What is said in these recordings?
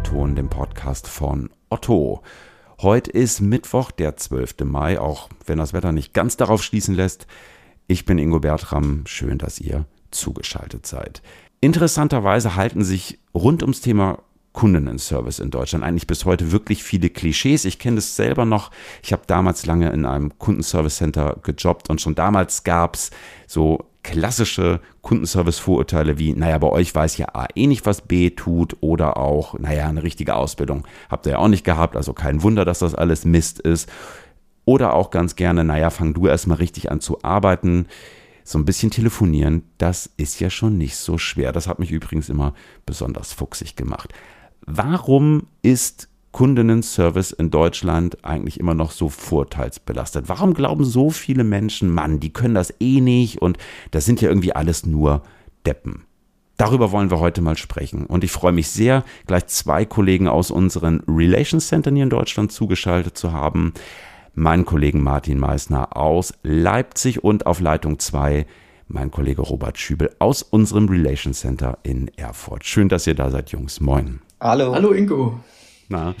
O-Ton, dem Podcast von Otto. Heute ist Mittwoch, der 12. Mai, auch wenn das Wetter nicht ganz darauf schließen lässt. Ich bin Ingo Bertram, schön, dass ihr zugeschaltet seid. Interessanterweise halten sich rund ums Thema Kundenservice in Deutschland eigentlich bis heute wirklich viele Klischees. Ich kenne das selber noch. Ich habe damals lange in einem Kundenservice Center gejobbt und schon damals gab es so klassische Kundenservice-Vorurteile wie, naja, bei euch weiß ja A eh nicht, was B tut oder auch, naja, eine richtige Ausbildung habt ihr ja auch nicht gehabt, also kein Wunder, dass das alles Mist ist. Oder auch ganz gerne, naja, fang du erstmal richtig an zu arbeiten. So ein bisschen telefonieren, das ist ja schon nicht so schwer. Das hat mich übrigens immer besonders fuchsig gemacht. Warum ist Kundinnenservice in Deutschland eigentlich immer noch so vorteilsbelastet? Warum glauben so viele Menschen, Mann, die können das eh nicht und das sind ja irgendwie alles nur Deppen? Darüber wollen wir heute mal sprechen. Und ich freue mich sehr, gleich zwei Kollegen aus unseren Relations Centern hier in Deutschland zugeschaltet zu haben. Meinen Kollegen Martin Meissner aus Leipzig und auf Leitung 2 mein Kollege Robert Schübel aus unserem Relations Center in Erfurt. Schön, dass ihr da seid, Jungs. Moin. Hallo. Hallo Ingo. Na.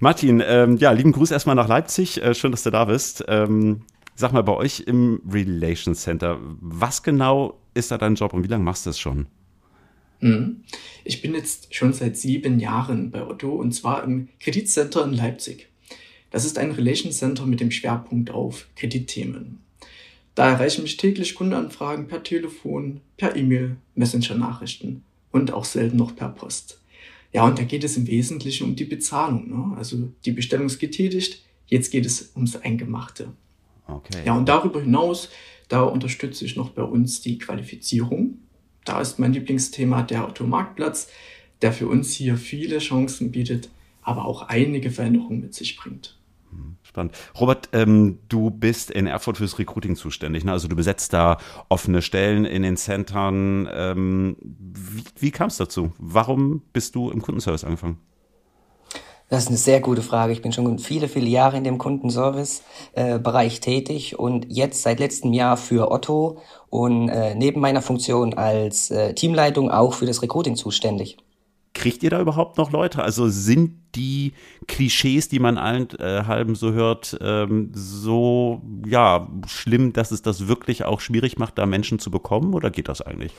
Martin, ähm, ja, lieben Gruß erstmal nach Leipzig. Äh, schön, dass du da bist. Ähm, sag mal, bei euch im Relations Center, was genau ist da dein Job und wie lange machst du das schon? Mhm. Ich bin jetzt schon seit sieben Jahren bei Otto und zwar im Kreditcenter in Leipzig. Das ist ein Relations Center mit dem Schwerpunkt auf Kreditthemen. Da erreichen mich täglich Kundenanfragen per Telefon, per E-Mail, Messenger-Nachrichten und auch selten noch per Post. Ja, und da geht es im Wesentlichen um die Bezahlung. Ne? Also die Bestellung ist getätigt, jetzt geht es ums Eingemachte. Okay. Ja, und darüber hinaus, da unterstütze ich noch bei uns die Qualifizierung. Da ist mein Lieblingsthema der Automarktplatz, der für uns hier viele Chancen bietet, aber auch einige Veränderungen mit sich bringt. Spannend. Robert, ähm, du bist in Erfurt fürs Recruiting zuständig. Ne? Also du besetzt da offene Stellen in den Centern. Ähm, wie, wie kam es dazu? Warum bist du im Kundenservice angefangen? Das ist eine sehr gute Frage. Ich bin schon viele, viele Jahre in dem Kundenservice-Bereich äh, tätig und jetzt seit letztem Jahr für Otto und äh, neben meiner Funktion als äh, Teamleitung auch für das Recruiting zuständig. Kriegt ihr da überhaupt noch Leute? Also sind die Klischees, die man allen äh, halben so hört, ähm, so ja schlimm, dass es das wirklich auch schwierig macht, da Menschen zu bekommen? Oder geht das eigentlich?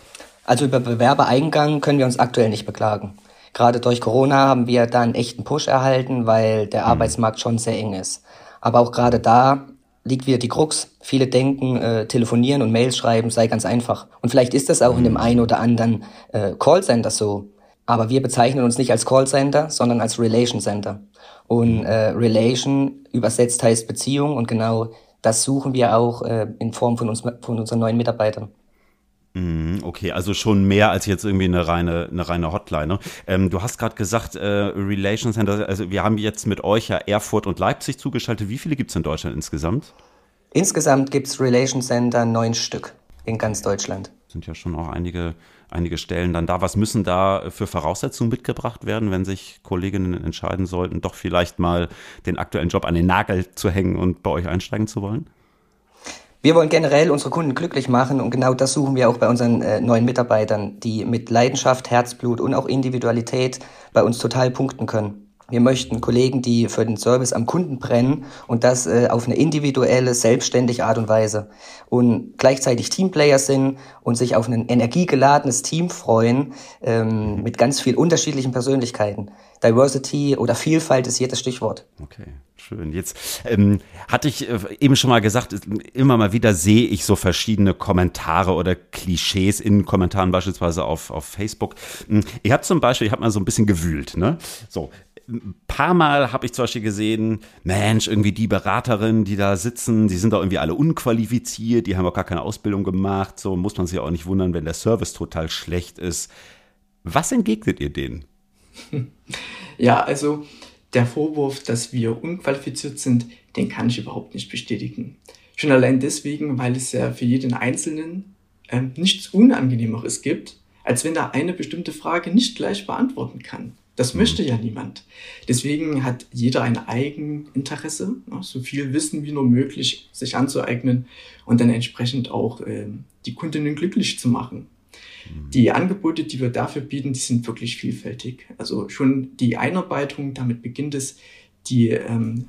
Also über Bewerbereingang können wir uns aktuell nicht beklagen. Gerade durch Corona haben wir da einen echten Push erhalten, weil der mhm. Arbeitsmarkt schon sehr eng ist. Aber auch gerade da liegt wieder die Krux. Viele denken, äh, telefonieren und Mails schreiben sei ganz einfach. Und vielleicht ist das auch in dem mhm. einen oder anderen äh, Callcenter so. Aber wir bezeichnen uns nicht als Callcenter, sondern als Relation Center. Und mhm. äh, Relation übersetzt heißt Beziehung und genau das suchen wir auch äh, in Form von, uns, von unseren neuen Mitarbeitern. Mhm, okay, also schon mehr als jetzt irgendwie eine reine, eine reine Hotline. Ne? Ähm, du hast gerade gesagt, äh, Relation Center, also wir haben jetzt mit euch ja Erfurt und Leipzig zugeschaltet. Wie viele gibt es in Deutschland insgesamt? Insgesamt gibt es Relation Center neun Stück in ganz Deutschland. Sind ja schon auch einige einige Stellen dann da. Was müssen da für Voraussetzungen mitgebracht werden, wenn sich Kolleginnen entscheiden sollten, doch vielleicht mal den aktuellen Job an den Nagel zu hängen und bei euch einsteigen zu wollen? Wir wollen generell unsere Kunden glücklich machen und genau das suchen wir auch bei unseren äh, neuen Mitarbeitern, die mit Leidenschaft, Herzblut und auch Individualität bei uns total punkten können. Wir möchten Kollegen, die für den Service am Kunden brennen und das äh, auf eine individuelle, selbstständige Art und Weise und gleichzeitig Teamplayer sind und sich auf ein energiegeladenes Team freuen ähm, mit ganz viel unterschiedlichen Persönlichkeiten. Diversity oder Vielfalt ist hier das Stichwort. Okay, schön. Jetzt ähm, hatte ich äh, eben schon mal gesagt, immer mal wieder sehe ich so verschiedene Kommentare oder Klischees in Kommentaren beispielsweise auf, auf Facebook. Hm, ich habe zum Beispiel, ich habe mal so ein bisschen gewühlt, ne? So, ein paar Mal habe ich zum Beispiel gesehen, Mensch, irgendwie die Beraterinnen, die da sitzen, die sind doch irgendwie alle unqualifiziert, die haben auch gar keine Ausbildung gemacht, so muss man sich auch nicht wundern, wenn der Service total schlecht ist. Was entgegnet ihr denen? Ja, also der Vorwurf, dass wir unqualifiziert sind, den kann ich überhaupt nicht bestätigen. Schon allein deswegen, weil es ja für jeden Einzelnen äh, nichts Unangenehmeres gibt, als wenn er eine bestimmte Frage nicht gleich beantworten kann. Das mhm. möchte ja niemand. Deswegen hat jeder ein Eigeninteresse, so viel Wissen wie nur möglich sich anzueignen und dann entsprechend auch äh, die Kundinnen glücklich zu machen. Die Angebote, die wir dafür bieten, die sind wirklich vielfältig. Also schon die Einarbeitung, damit beginnt es, die, ähm,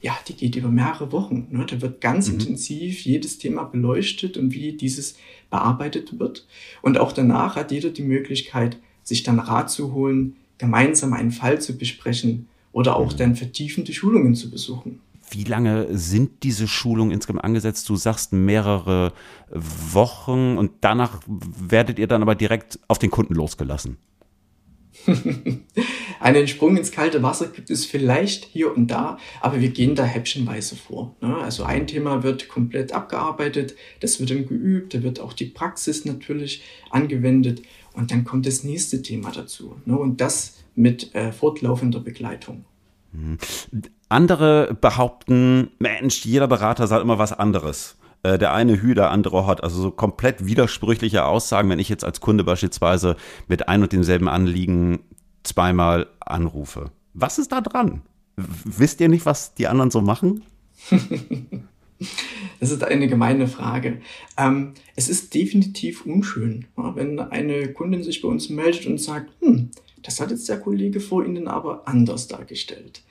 ja, die geht über mehrere Wochen. Ne? Da wird ganz mhm. intensiv jedes Thema beleuchtet und wie dieses bearbeitet wird. Und auch danach hat jeder die Möglichkeit, sich dann Rat zu holen, gemeinsam einen Fall zu besprechen oder auch mhm. dann vertiefende Schulungen zu besuchen. Wie lange sind diese Schulungen insgesamt angesetzt? Du sagst mehrere Wochen und danach werdet ihr dann aber direkt auf den Kunden losgelassen. Einen Sprung ins kalte Wasser gibt es vielleicht hier und da, aber wir gehen da häppchenweise vor. Ne? Also ein Thema wird komplett abgearbeitet, das wird dann geübt, da wird auch die Praxis natürlich angewendet und dann kommt das nächste Thema dazu. Ne? Und das mit äh, fortlaufender Begleitung. Mhm. Andere behaupten, Mensch, jeder Berater sagt immer was anderes. Äh, der eine Hü, der andere Hot. Also so komplett widersprüchliche Aussagen, wenn ich jetzt als Kunde beispielsweise mit ein und demselben Anliegen zweimal anrufe. Was ist da dran? Wisst ihr nicht, was die anderen so machen? Das ist eine gemeine Frage. Ähm, es ist definitiv unschön, wenn eine Kundin sich bei uns meldet und sagt, hm, das hat jetzt der Kollege vor Ihnen aber anders dargestellt.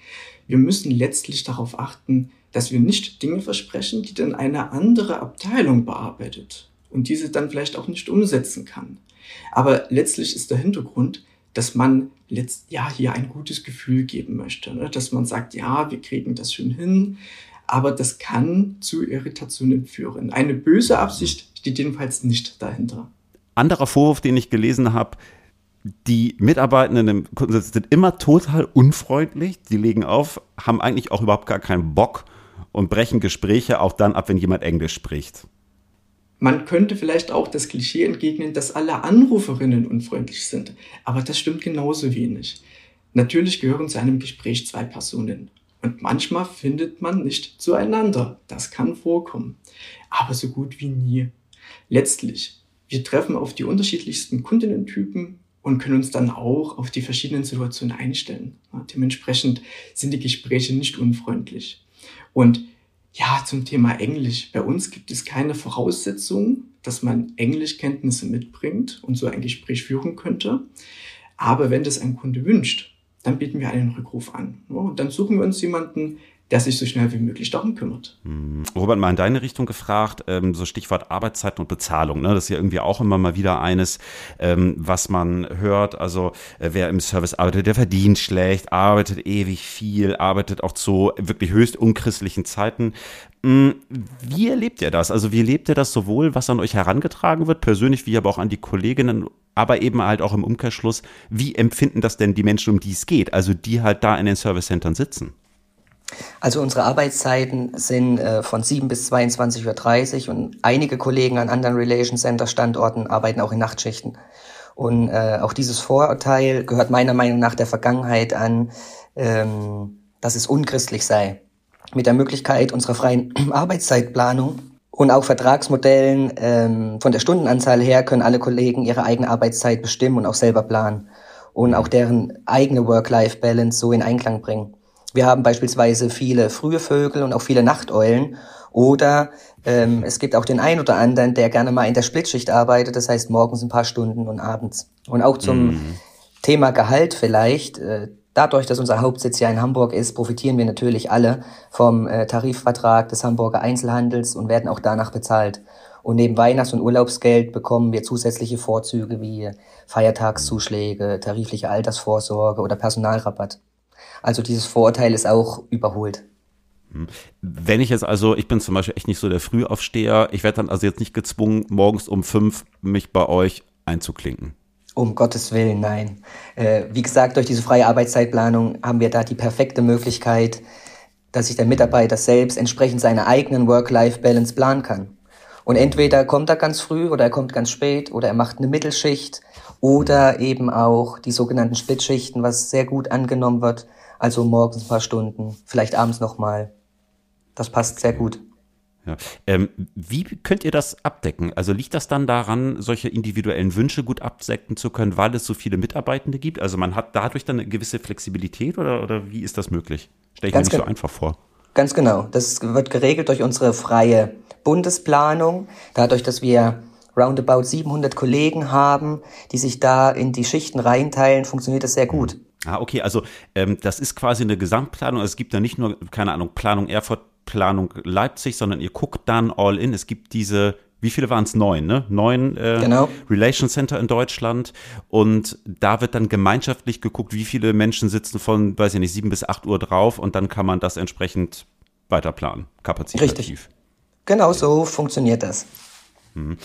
Wir müssen letztlich darauf achten, dass wir nicht Dinge versprechen, die dann eine andere Abteilung bearbeitet und diese dann vielleicht auch nicht umsetzen kann. Aber letztlich ist der Hintergrund, dass man letzt, ja hier ein gutes Gefühl geben möchte, ne? dass man sagt, ja, wir kriegen das schon hin, aber das kann zu Irritationen führen. Eine böse Absicht steht jedenfalls nicht dahinter. Anderer Vorwurf, den ich gelesen habe, die Mitarbeitenden im Kundensitz sind immer total unfreundlich, die legen auf, haben eigentlich auch überhaupt gar keinen Bock und brechen Gespräche auch dann ab, wenn jemand Englisch spricht. Man könnte vielleicht auch das Klischee entgegnen, dass alle Anruferinnen unfreundlich sind, aber das stimmt genauso wenig. Natürlich gehören zu einem Gespräch zwei Personen und manchmal findet man nicht zueinander. Das kann vorkommen, aber so gut wie nie. Letztlich, wir treffen auf die unterschiedlichsten Kundinnentypen und können uns dann auch auf die verschiedenen Situationen einstellen. dementsprechend sind die Gespräche nicht unfreundlich. Und ja, zum Thema Englisch. Bei uns gibt es keine Voraussetzung, dass man Englischkenntnisse mitbringt und so ein Gespräch führen könnte. Aber wenn das ein Kunde wünscht, dann bieten wir einen Rückruf an. Und dann suchen wir uns jemanden, der sich so schnell wie möglich darum kümmert. Hm. Robert, mal in deine Richtung gefragt, ähm, so Stichwort Arbeitszeit und Bezahlung. Ne? Das ist ja irgendwie auch immer mal wieder eines, ähm, was man hört. Also äh, wer im Service arbeitet, der verdient schlecht, arbeitet ewig viel, arbeitet auch zu wirklich höchst unchristlichen Zeiten. Hm, wie erlebt ihr das? Also wie erlebt ihr das sowohl, was an euch herangetragen wird, persönlich wie aber auch an die Kolleginnen, aber eben halt auch im Umkehrschluss, wie empfinden das denn die Menschen, um die es geht, also die halt da in den Service Centern sitzen? Also unsere Arbeitszeiten sind äh, von 7 bis 22.30 Uhr und einige Kollegen an anderen Relation Center Standorten arbeiten auch in Nachtschichten. Und äh, auch dieses Vorurteil gehört meiner Meinung nach der Vergangenheit an, ähm, dass es unchristlich sei. Mit der Möglichkeit unserer freien Arbeitszeitplanung und auch Vertragsmodellen ähm, von der Stundenanzahl her können alle Kollegen ihre eigene Arbeitszeit bestimmen und auch selber planen und auch deren eigene Work-Life-Balance so in Einklang bringen. Wir haben beispielsweise viele frühe Vögel und auch viele Nachteulen. Oder ähm, es gibt auch den einen oder anderen, der gerne mal in der Splitschicht arbeitet, das heißt morgens ein paar Stunden und abends. Und auch zum mhm. Thema Gehalt vielleicht. Äh, dadurch, dass unser Hauptsitz ja in Hamburg ist, profitieren wir natürlich alle vom äh, Tarifvertrag des Hamburger Einzelhandels und werden auch danach bezahlt. Und neben Weihnachts- und Urlaubsgeld bekommen wir zusätzliche Vorzüge wie Feiertagszuschläge, tarifliche Altersvorsorge oder Personalrabatt. Also dieses Vorurteil ist auch überholt. Hm. Wenn ich jetzt also, ich bin zum Beispiel echt nicht so der Frühaufsteher, ich werde dann also jetzt nicht gezwungen, morgens um fünf mich bei euch einzuklinken. Um Gottes Willen, nein. Äh, wie gesagt, durch diese freie Arbeitszeitplanung haben wir da die perfekte Möglichkeit, dass sich der Mitarbeiter selbst entsprechend seiner eigenen Work-Life-Balance planen kann. Und entweder kommt er ganz früh oder er kommt ganz spät oder er macht eine Mittelschicht oder eben auch die sogenannten Splitschichten, was sehr gut angenommen wird. Also morgens ein paar Stunden, vielleicht abends nochmal. Das passt sehr gut. Ja. Ähm, wie könnt ihr das abdecken? Also liegt das dann daran, solche individuellen Wünsche gut abdecken zu können, weil es so viele Mitarbeitende gibt? Also man hat dadurch dann eine gewisse Flexibilität oder, oder wie ist das möglich? Stelle ich Ganz mir nicht so einfach vor. Ganz genau. Das wird geregelt durch unsere freie Bundesplanung. Dadurch, dass wir roundabout 700 Kollegen haben, die sich da in die Schichten reinteilen, funktioniert das sehr gut. Ah, okay, also ähm, das ist quasi eine Gesamtplanung. Es gibt da nicht nur, keine Ahnung, Planung Erfurt, Planung Leipzig, sondern ihr guckt dann all in. Es gibt diese wie viele waren es? Neun, ne? Neun äh, genau. Relation Center in Deutschland. Und da wird dann gemeinschaftlich geguckt, wie viele Menschen sitzen von, weiß ich nicht, sieben bis acht Uhr drauf und dann kann man das entsprechend weiter planen, kapazitativ. Richtig. Genau so funktioniert das. Mhm.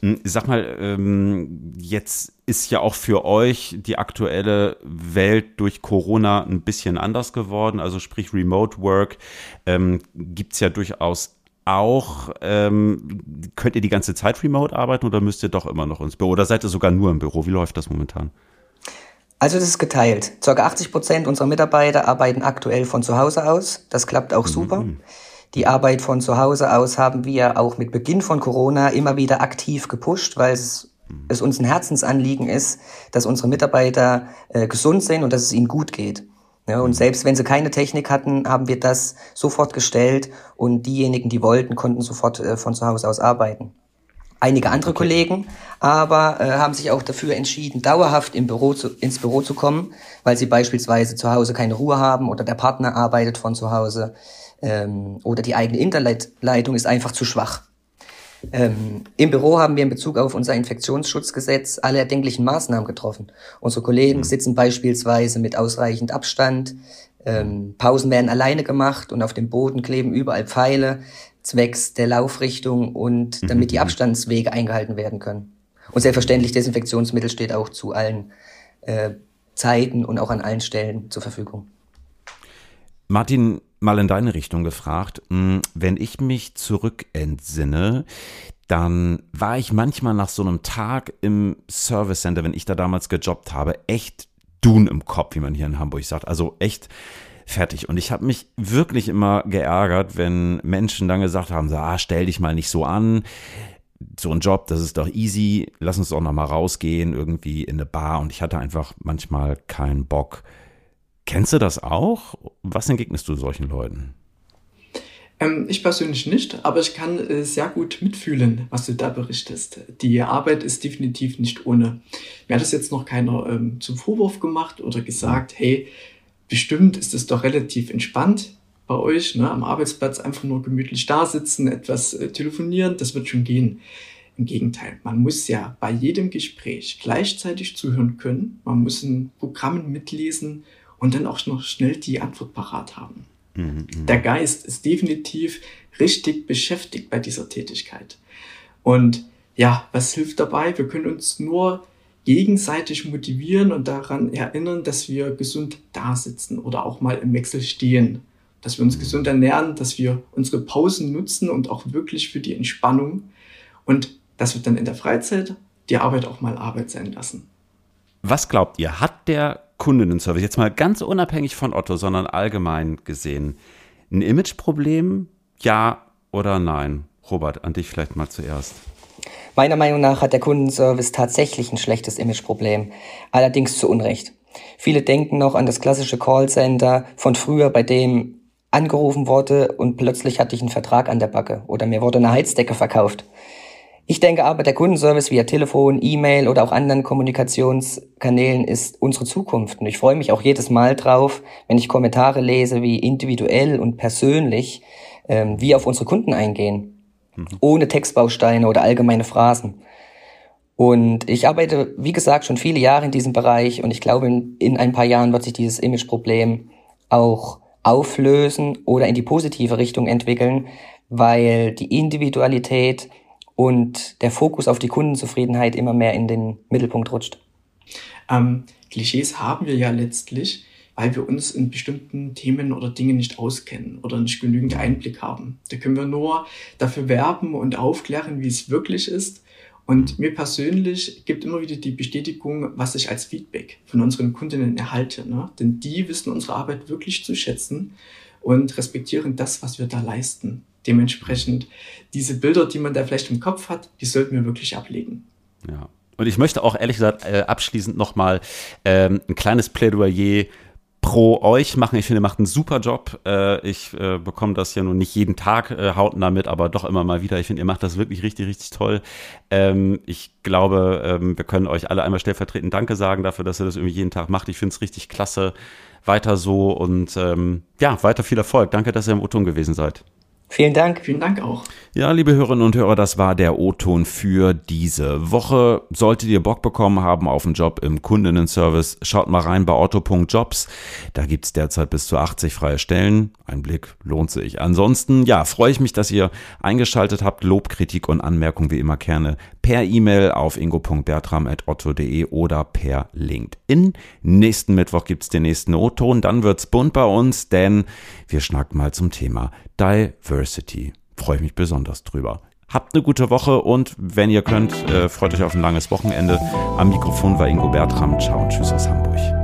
Hm, sag mal, ähm, jetzt ist ja auch für euch die aktuelle Welt durch Corona ein bisschen anders geworden. Also sprich Remote Work ähm, gibt es ja durchaus auch, ähm, könnt ihr die ganze Zeit remote arbeiten oder müsst ihr doch immer noch ins Büro? Oder seid ihr sogar nur im Büro? Wie läuft das momentan? Also das ist geteilt. Circa 80 Prozent unserer Mitarbeiter arbeiten aktuell von zu Hause aus. Das klappt auch mhm. Die Arbeit von zu Hause aus haben wir auch mit Beginn von Corona immer wieder aktiv gepusht, weil es, mhm. es uns ein Herzensanliegen ist, dass unsere Mitarbeiter äh, gesund sind und dass es ihnen gut geht. Ja, und selbst wenn sie keine Technik hatten, haben wir das sofort gestellt und diejenigen, die wollten, konnten sofort äh, von zu Hause aus arbeiten. Einige andere okay. Kollegen aber äh, haben sich auch dafür entschieden, dauerhaft im Büro zu, ins Büro zu kommen, weil sie beispielsweise zu Hause keine Ruhe haben oder der Partner arbeitet von zu Hause ähm, oder die eigene Internetleitung ist einfach zu schwach. Ähm, Im Büro haben wir in Bezug auf unser Infektionsschutzgesetz alle erdenklichen Maßnahmen getroffen. Unsere Kollegen mhm. sitzen beispielsweise mit ausreichend Abstand, ähm, Pausen werden alleine gemacht und auf dem Boden kleben überall Pfeile zwecks der Laufrichtung und mhm. damit die Abstandswege eingehalten werden können. Und selbstverständlich Desinfektionsmittel steht auch zu allen äh, Zeiten und auch an allen Stellen zur Verfügung. Martin, mal in deine Richtung gefragt. Hm, wenn ich mich zurückentsinne, dann war ich manchmal nach so einem Tag im Service Center, wenn ich da damals gejobbt habe, echt Dun im Kopf, wie man hier in Hamburg sagt. Also echt fertig. Und ich habe mich wirklich immer geärgert, wenn Menschen dann gesagt haben, so, ah, stell dich mal nicht so an. So ein Job, das ist doch easy. Lass uns doch noch mal rausgehen, irgendwie in eine Bar. Und ich hatte einfach manchmal keinen Bock, Kennst du das auch? Was entgegnest du solchen Leuten? Ähm, ich persönlich nicht, aber ich kann äh, sehr gut mitfühlen, was du da berichtest. Die Arbeit ist definitiv nicht ohne. Mir hat das jetzt noch keiner ähm, zum Vorwurf gemacht oder gesagt, hey, bestimmt ist es doch relativ entspannt bei euch, ne, am Arbeitsplatz einfach nur gemütlich da sitzen, etwas äh, telefonieren, das wird schon gehen. Im Gegenteil, man muss ja bei jedem Gespräch gleichzeitig zuhören können, man muss in Programmen mitlesen und dann auch noch schnell die Antwort parat haben. Mhm, mhm, Der Geist ist definitiv richtig beschäftigt bei dieser Tätigkeit. Und ja, was hilft dabei? Wir können uns nur gegenseitig motivieren und daran erinnern, dass wir gesund da sitzen oder auch mal im Wechsel stehen. Dass wir uns mhm. gesund ernähren, dass wir unsere Pausen nutzen und auch wirklich für die Entspannung. Und dass wir dann in der Freizeit die Arbeit auch mal Arbeit sein lassen. Was glaubt ihr, hat der Kundinnenservice, jetzt mal ganz unabhängig von Otto, sondern allgemein gesehen, ein Imageproblem? Ja oder nein? Robert, an dich vielleicht mal zuerst. Meiner Meinung nach hat der Kundenservice tatsächlich ein schlechtes Imageproblem, allerdings zu Unrecht. Viele denken noch an das klassische Callcenter von früher, bei dem angerufen wurde und plötzlich hatte ich einen Vertrag an der Backe oder mir wurde eine Heizdecke verkauft. Ich denke aber, der Kundenservice via Telefon, E-Mail oder auch anderen Kommunikationskanälen ist unsere Zukunft. Und ich freue mich auch jedes Mal drauf, wenn ich Kommentare lese, wie individuell und persönlich ähm, wir auf unsere Kunden eingehen. Mhm. Ohne Textbausteine oder allgemeine Phrasen. Und ich arbeite, wie gesagt, schon viele Jahre in diesem Bereich und ich glaube, in, in ein paar Jahren wird sich dieses Imageproblem auch auflösen oder in die positive Richtung entwickeln, weil die Individualität und der Fokus auf die Kundenzufriedenheit immer mehr in den Mittelpunkt rutscht. Ähm, Klischees haben wir ja letztlich, weil wir uns in bestimmten Themen oder Dingen nicht auskennen oder nicht genügend Einblick haben. Da können wir nur dafür werben und aufklären, wie es wirklich ist. Und mir persönlich gibt immer wieder die Bestätigung, was ich als Feedback von unseren Kundinnen erhalte. Ne? Denn die wissen unsere Arbeit wirklich zu schätzen und respektieren das, was wir da leisten. Dementsprechend diese Bilder, die man da vielleicht im Kopf hat, die sollten wir wirklich ablegen. Ja. Und ich möchte auch ehrlich gesagt äh, abschließend nochmal ähm, ein kleines Plädoyer pro euch machen. Ich finde, ihr macht einen super Job. Äh, ich äh, bekomme das ja nun nicht jeden Tag äh, hautnah mit, aber doch immer mal wieder. Ich finde, ihr macht das wirklich richtig, richtig toll. Ähm, ich glaube, ähm, wir können euch alle einmal stellvertretend Danke sagen dafür, dass ihr das irgendwie jeden Tag macht. Ich finde es richtig klasse. Weiter so und ähm, ja, weiter viel Erfolg. Danke, dass ihr im O-Ton gewesen seid. Vielen Dank. Vielen Dank auch. Ja, liebe Hörerinnen und Hörer, das war der O-Ton für diese Woche. Solltet ihr Bock bekommen haben auf einen Job im Kundinnenservice, schaut mal rein bei otto.jobs. Da gibt's derzeit bis zu 80 freie Stellen. Ein Blick lohnt sich. Ansonsten, ja, freue ich mich, dass ihr eingeschaltet habt. Lob, Kritik und Anmerkung wie immer gerne per E-Mail auf ingo.bertram.otto.de oder per LinkedIn. Nächsten Mittwoch gibt's den nächsten O-Ton. Dann wird's bunt bei uns, denn wir schnacken mal zum Thema Diversity. Freue ich mich besonders drüber. Habt eine gute Woche und wenn ihr könnt, äh, freut euch auf ein langes Wochenende. Am Mikrofon war Ingo Bertram. Ciao und tschüss aus Hamburg.